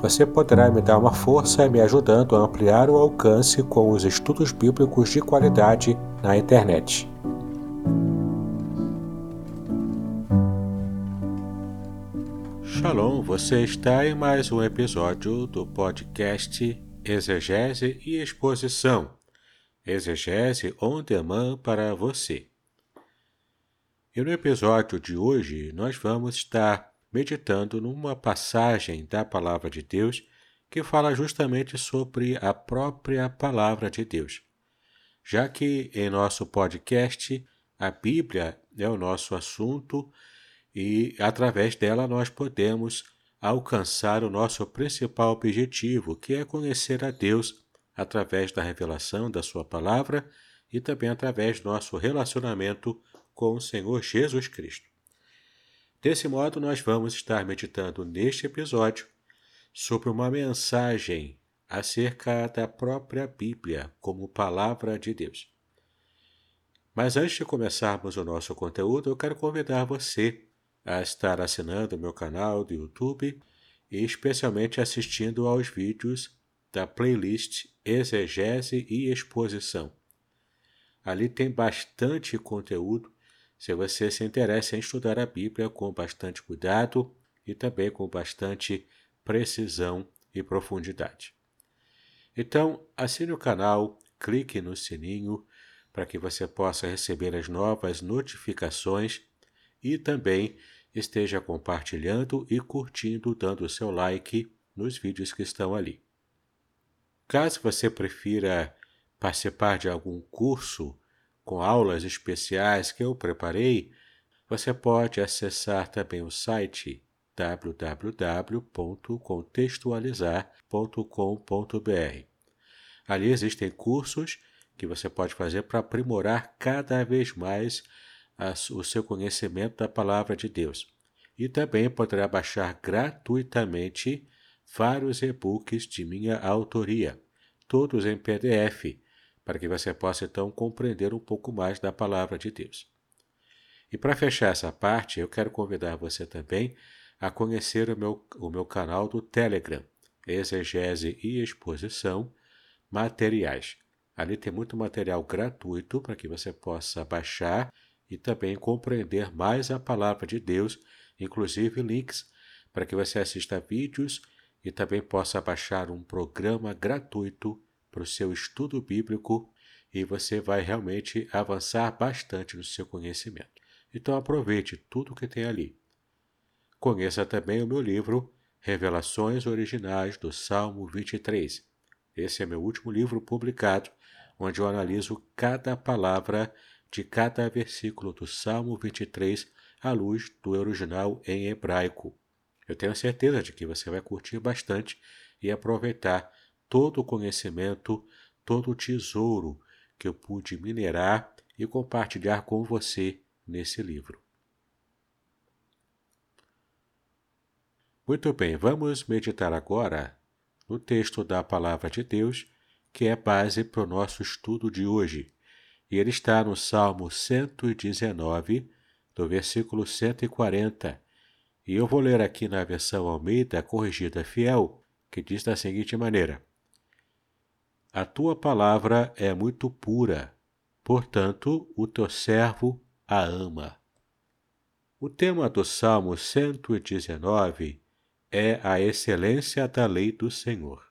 Você poderá me dar uma força me ajudando a ampliar o alcance com os estudos bíblicos de qualidade na internet. Shalom, você está em mais um episódio do podcast Exegese e Exposição. Exegese on demand para você. E no episódio de hoje nós vamos estar meditando numa passagem da Palavra de Deus que fala justamente sobre a própria Palavra de Deus. Já que em nosso podcast a Bíblia é o nosso assunto e através dela nós podemos alcançar o nosso principal objetivo, que é conhecer a Deus através da revelação da Sua palavra e também através do nosso relacionamento com o Senhor Jesus Cristo. Desse modo, nós vamos estar meditando neste episódio sobre uma mensagem acerca da própria Bíblia como palavra de Deus. Mas antes de começarmos o nosso conteúdo, eu quero convidar você a estar assinando o meu canal do YouTube e especialmente assistindo aos vídeos da playlist Exegese e Exposição. Ali tem bastante conteúdo se você se interessa em estudar a Bíblia com bastante cuidado e também com bastante precisão e profundidade. Então, assine o canal, clique no sininho para que você possa receber as novas notificações e também esteja compartilhando e curtindo, dando o seu like nos vídeos que estão ali. Caso você prefira participar de algum curso com aulas especiais que eu preparei, você pode acessar também o site www.contextualizar.com.br. Ali existem cursos que você pode fazer para aprimorar cada vez mais o seu conhecimento da palavra de Deus. E também poderá baixar gratuitamente vários e-books de minha autoria, todos em PDF, para que você possa então compreender um pouco mais da palavra de Deus. E para fechar essa parte, eu quero convidar você também a conhecer o meu, o meu canal do Telegram, Exegese e Exposição Materiais. Ali tem muito material gratuito para que você possa baixar e também compreender mais a palavra de Deus, inclusive links para que você assista vídeos e também possa baixar um programa gratuito para o seu estudo bíblico e você vai realmente avançar bastante no seu conhecimento. Então aproveite tudo que tem ali. Conheça também o meu livro Revelações Originais do Salmo 23. Esse é meu último livro publicado, onde eu analiso cada palavra de cada versículo do Salmo 23 à luz do original em hebraico. Eu tenho certeza de que você vai curtir bastante e aproveitar todo o conhecimento, todo o tesouro que eu pude minerar e compartilhar com você nesse livro. Muito bem, vamos meditar agora no texto da Palavra de Deus, que é base para o nosso estudo de hoje. E ele está no Salmo 119, do versículo 140. E eu vou ler aqui na versão Almeida Corrigida Fiel, que diz da seguinte maneira: a tua palavra é muito pura, portanto, o teu servo a ama. O tema do Salmo 119 é a excelência da lei do Senhor,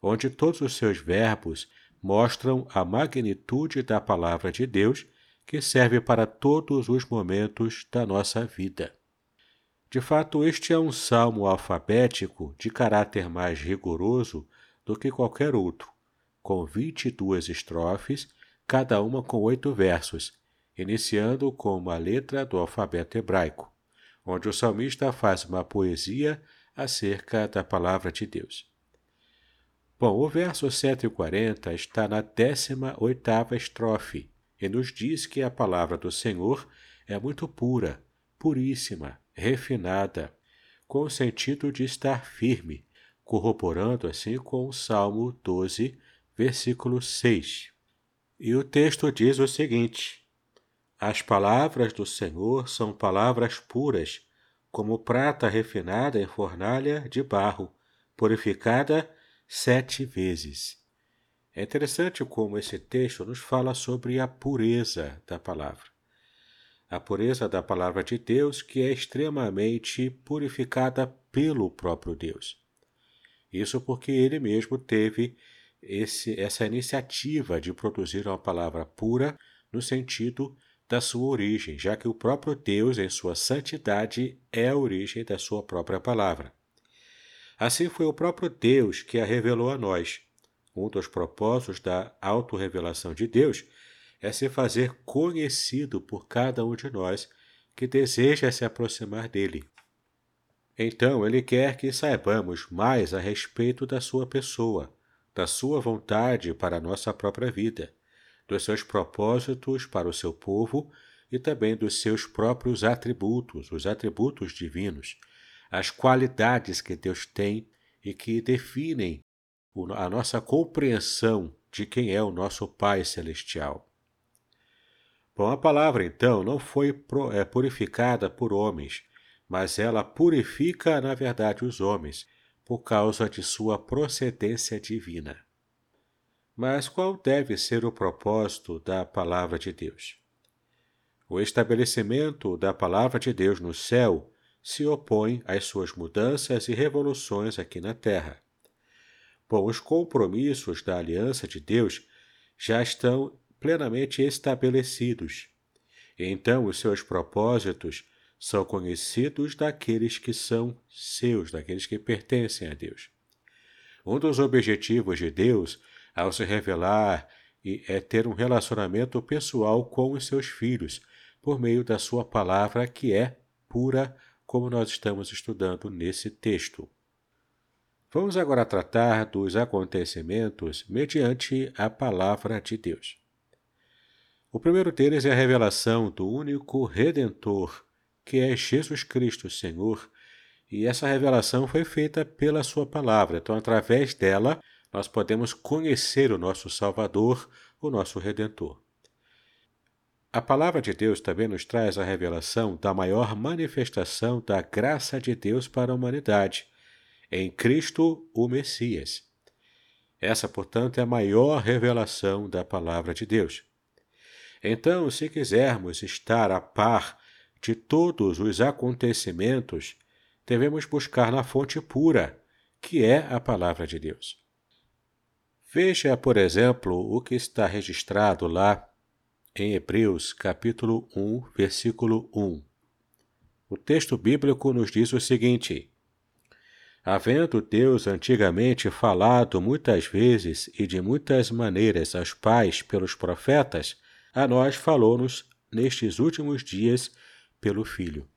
onde todos os seus verbos mostram a magnitude da palavra de Deus que serve para todos os momentos da nossa vida. De fato, este é um salmo alfabético de caráter mais rigoroso do que qualquer outro, com 22 estrofes, cada uma com oito versos, iniciando com uma letra do alfabeto hebraico, onde o salmista faz uma poesia acerca da palavra de Deus. Bom, o verso 140 está na 18ª estrofe e nos diz que a palavra do Senhor é muito pura, puríssima, refinada, com o sentido de estar firme, corroborando assim com o Salmo 12, versículo 6. E o texto diz o seguinte: As palavras do Senhor são palavras puras, como prata refinada em fornalha de barro, purificada sete vezes. É interessante como esse texto nos fala sobre a pureza da palavra. A pureza da palavra de Deus que é extremamente purificada pelo próprio Deus. Isso porque ele mesmo teve esse, essa iniciativa de produzir uma palavra pura no sentido da sua origem, já que o próprio Deus, em sua santidade, é a origem da sua própria palavra. Assim foi o próprio Deus que a revelou a nós. Um dos propósitos da autorrevelação de Deus é se fazer conhecido por cada um de nós que deseja se aproximar dele. Então, ele quer que saibamos mais a respeito da sua pessoa, da sua vontade para a nossa própria vida, dos seus propósitos para o seu povo e também dos seus próprios atributos, os atributos divinos, as qualidades que Deus tem e que definem a nossa compreensão de quem é o nosso Pai Celestial. Bom, a palavra então não foi é, purificada por homens, mas ela purifica, na verdade, os homens, por causa de sua procedência divina. Mas qual deve ser o propósito da palavra de Deus? O estabelecimento da palavra de Deus no céu se opõe às suas mudanças e revoluções aqui na Terra. Bom, os compromissos da aliança de Deus já estão plenamente estabelecidos. Então, os seus propósitos são conhecidos daqueles que são seus, daqueles que pertencem a Deus. Um dos objetivos de Deus ao se revelar é ter um relacionamento pessoal com os seus filhos, por meio da sua palavra que é pura como nós estamos estudando nesse texto. Vamos agora tratar dos acontecimentos mediante a palavra de Deus. O primeiro deles é a revelação do único Redentor, que é Jesus Cristo, Senhor, e essa revelação foi feita pela Sua palavra. Então, através dela, nós podemos conhecer o nosso Salvador, o nosso Redentor. A palavra de Deus também nos traz a revelação da maior manifestação da graça de Deus para a humanidade, em Cristo, o Messias. Essa, portanto, é a maior revelação da palavra de Deus. Então, se quisermos estar a par de todos os acontecimentos, devemos buscar na fonte pura, que é a palavra de Deus. Veja, por exemplo, o que está registrado lá em Hebreus, capítulo 1, versículo 1. O texto bíblico nos diz o seguinte: Havendo Deus antigamente falado muitas vezes e de muitas maneiras aos pais pelos profetas, a nós falou-nos nestes últimos dias pelo Filho.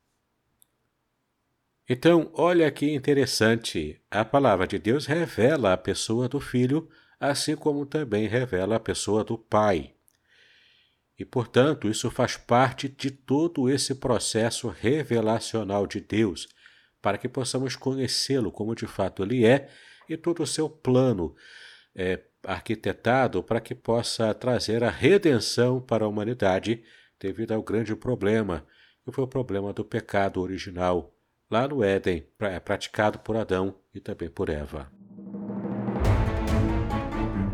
Então, olha que interessante, a palavra de Deus revela a pessoa do Filho, assim como também revela a pessoa do Pai. E, portanto, isso faz parte de todo esse processo revelacional de Deus, para que possamos conhecê-lo como de fato ele é e todo o seu plano é, arquitetado para que possa trazer a redenção para a humanidade devido ao grande problema, que foi o problema do pecado original, lá no Éden, praticado por Adão e também por Eva.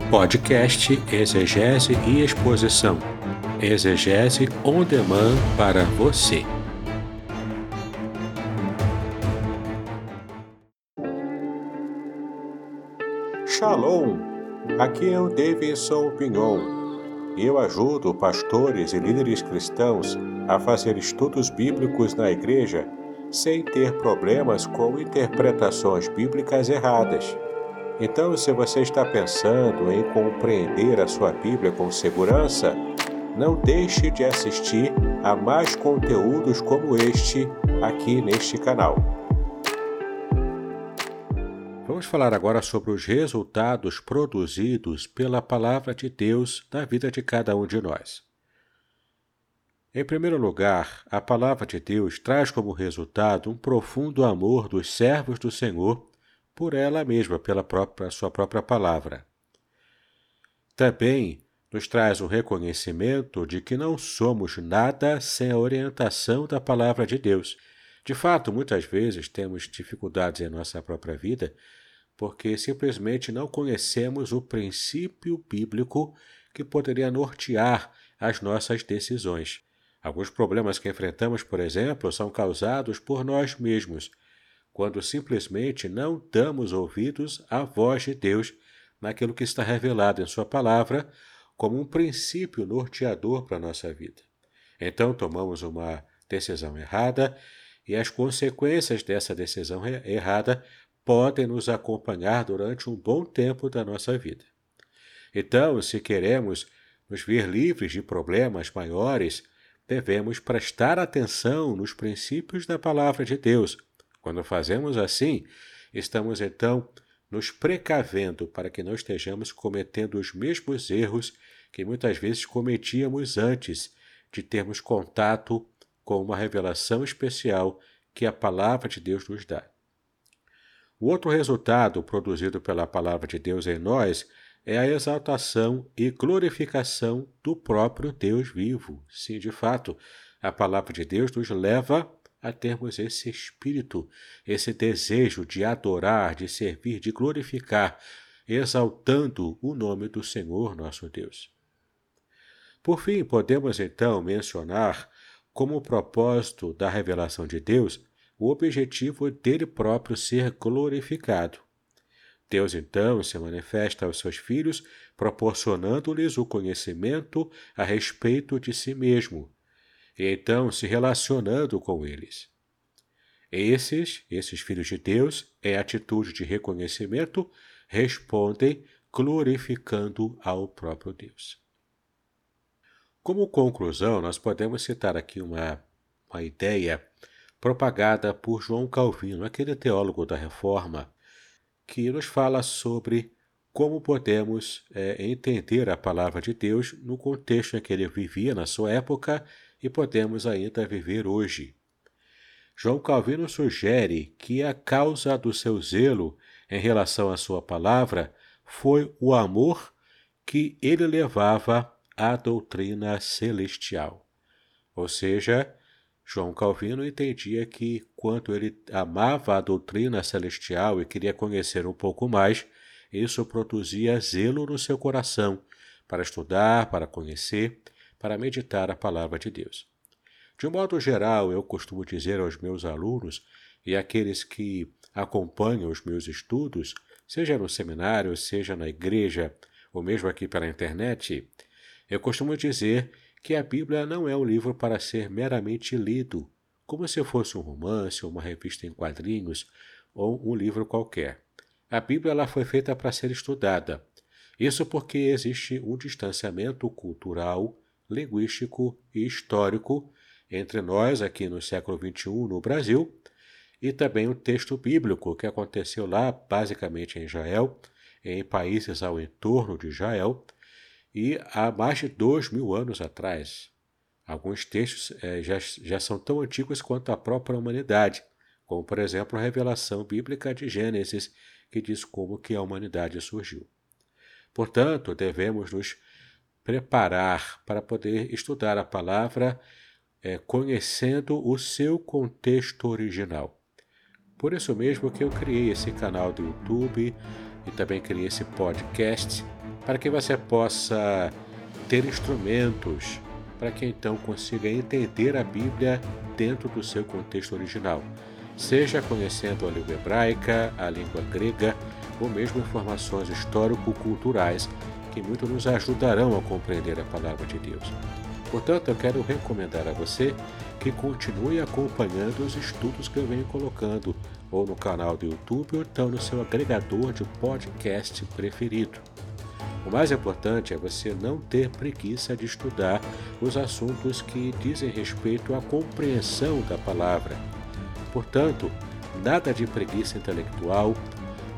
Podcast Exegese e Exposição Exegese on demand para você. Shalom! Aqui é o Davidson Pignon. Eu ajudo pastores e líderes cristãos a fazer estudos bíblicos na igreja sem ter problemas com interpretações bíblicas erradas. Então, se você está pensando em compreender a sua Bíblia com segurança, não deixe de assistir a mais conteúdos como este aqui neste canal. Vamos falar agora sobre os resultados produzidos pela Palavra de Deus na vida de cada um de nós. Em primeiro lugar, a Palavra de Deus traz como resultado um profundo amor dos servos do Senhor por ela mesma, pela própria, sua própria palavra. Também nos traz o reconhecimento de que não somos nada sem a orientação da palavra de Deus. De fato, muitas vezes temos dificuldades em nossa própria vida porque simplesmente não conhecemos o princípio bíblico que poderia nortear as nossas decisões. Alguns problemas que enfrentamos, por exemplo, são causados por nós mesmos quando simplesmente não damos ouvidos à voz de Deus naquilo que está revelado em Sua palavra como um princípio norteador para a nossa vida. Então tomamos uma decisão errada e as consequências dessa decisão errada podem nos acompanhar durante um bom tempo da nossa vida. Então, se queremos nos ver livres de problemas maiores, devemos prestar atenção nos princípios da palavra de Deus quando fazemos assim, estamos então nos precavendo para que não estejamos cometendo os mesmos erros que muitas vezes cometíamos antes de termos contato com uma revelação especial que a palavra de Deus nos dá. O outro resultado produzido pela palavra de Deus em nós é a exaltação e glorificação do próprio Deus vivo. Sim, de fato, a palavra de Deus nos leva a termos esse espírito, esse desejo de adorar, de servir, de glorificar, exaltando o nome do Senhor nosso Deus. Por fim, podemos então mencionar como propósito da revelação de Deus o objetivo dele próprio ser glorificado. Deus então se manifesta aos seus filhos, proporcionando-lhes o conhecimento a respeito de si mesmo, e então se relacionando com eles. Esses, esses filhos de Deus, em atitude de reconhecimento, respondem glorificando ao próprio Deus. Como conclusão, nós podemos citar aqui uma, uma ideia propagada por João Calvino, aquele teólogo da Reforma, que nos fala sobre como podemos é, entender a palavra de Deus no contexto em que ele vivia na sua época e podemos ainda viver hoje. João Calvino sugere que a causa do seu zelo em relação à sua palavra foi o amor que ele levava à doutrina celestial. Ou seja, João Calvino entendia que, quanto ele amava a doutrina celestial e queria conhecer um pouco mais, isso produzia zelo no seu coração para estudar, para conhecer para meditar a palavra de Deus. De um modo geral, eu costumo dizer aos meus alunos e àqueles que acompanham os meus estudos, seja no seminário, seja na igreja, ou mesmo aqui pela internet, eu costumo dizer que a Bíblia não é um livro para ser meramente lido, como se fosse um romance, uma revista em quadrinhos ou um livro qualquer. A Bíblia ela foi feita para ser estudada. Isso porque existe um distanciamento cultural linguístico e histórico entre nós aqui no século XXI no Brasil e também o texto bíblico que aconteceu lá basicamente em Israel, em países ao entorno de Israel e há mais de dois mil anos atrás. Alguns textos é, já, já são tão antigos quanto a própria humanidade, como por exemplo a revelação bíblica de Gênesis, que diz como que a humanidade surgiu. Portanto, devemos nos preparar para poder estudar a palavra é, conhecendo o seu contexto original. Por isso mesmo que eu criei esse canal do YouTube e também criei esse podcast para que você possa ter instrumentos para que então consiga entender a Bíblia dentro do seu contexto original, seja conhecendo a língua hebraica, a língua grega ou mesmo informações histórico-culturais que muito nos ajudarão a compreender a palavra de Deus. Portanto, eu quero recomendar a você que continue acompanhando os estudos que eu venho colocando, ou no canal do YouTube, ou então no seu agregador de podcast preferido. O mais importante é você não ter preguiça de estudar os assuntos que dizem respeito à compreensão da palavra. Portanto, nada de preguiça intelectual,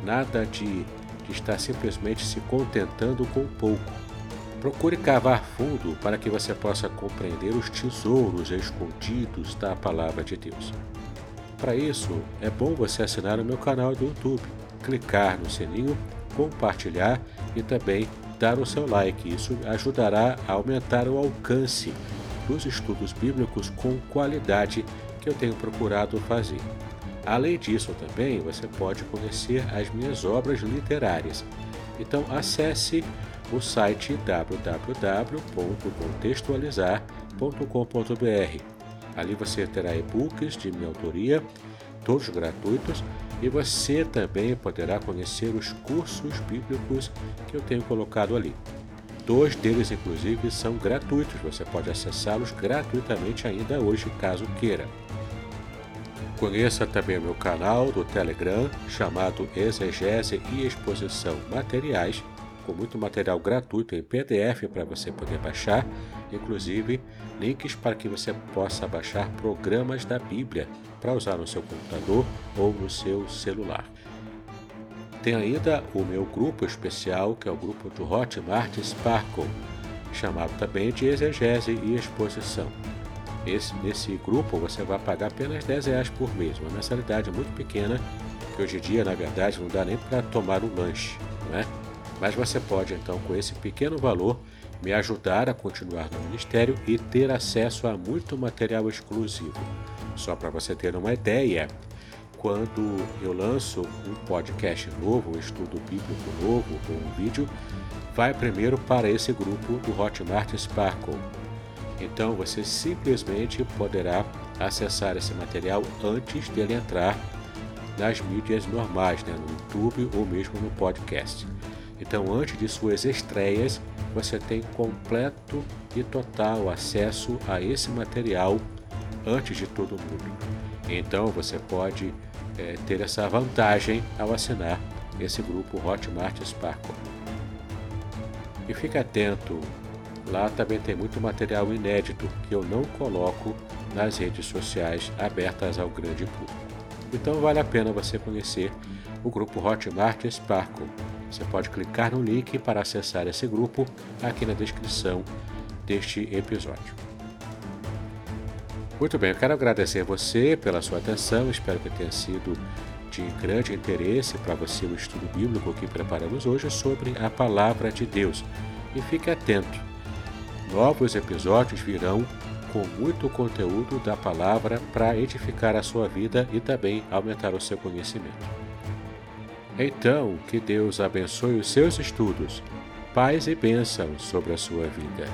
nada de, de estar simplesmente se contentando com pouco. Procure cavar fundo para que você possa compreender os tesouros escondidos da palavra de Deus. Para isso, é bom você assinar o meu canal do YouTube, clicar no sininho, compartilhar e também dar o seu like. Isso ajudará a aumentar o alcance dos estudos bíblicos com qualidade que eu tenho procurado fazer. Além disso, também você pode conhecer as minhas obras literárias. Então, acesse o site www.contextualizar.com.br. Ali você terá e-books de minha autoria, todos gratuitos, e você também poderá conhecer os cursos bíblicos que eu tenho colocado ali. Dois deles, inclusive, são gratuitos, você pode acessá-los gratuitamente ainda hoje, caso queira. Conheça também meu canal do Telegram, chamado Exegese e Exposição Materiais, com muito material gratuito em PDF para você poder baixar, inclusive links para que você possa baixar programas da Bíblia para usar no seu computador ou no seu celular. Tem ainda o meu grupo especial, que é o grupo do Hotmart Sparkle, chamado também de Exegese e Exposição. Esse, nesse grupo você vai pagar apenas 10 reais por mês, uma mensalidade muito pequena, que hoje em dia, na verdade, não dá nem para tomar um lanche, não é? Mas você pode, então, com esse pequeno valor, me ajudar a continuar no ministério e ter acesso a muito material exclusivo. Só para você ter uma ideia, quando eu lanço um podcast novo, um estudo bíblico novo ou um vídeo, vai primeiro para esse grupo do Hotmart Sparkle. Então você simplesmente poderá acessar esse material antes dele entrar nas mídias normais, né, no YouTube ou mesmo no podcast. Então, antes de suas estreias, você tem completo e total acesso a esse material antes de todo mundo. Então, você pode é, ter essa vantagem ao assinar esse grupo Hotmart Sparkle. E fique atento, lá também tem muito material inédito que eu não coloco nas redes sociais abertas ao grande público. Então vale a pena você conhecer o grupo Hotmart Sparkle você pode clicar no link para acessar esse grupo aqui na descrição deste episódio. Muito bem, eu quero agradecer você pela sua atenção, espero que tenha sido de grande interesse para você o estudo bíblico que preparamos hoje sobre a Palavra de Deus. E fique atento, novos episódios virão com muito conteúdo da palavra para edificar a sua vida e também aumentar o seu conhecimento. Então, que Deus abençoe os seus estudos, paz e bênção sobre a sua vida.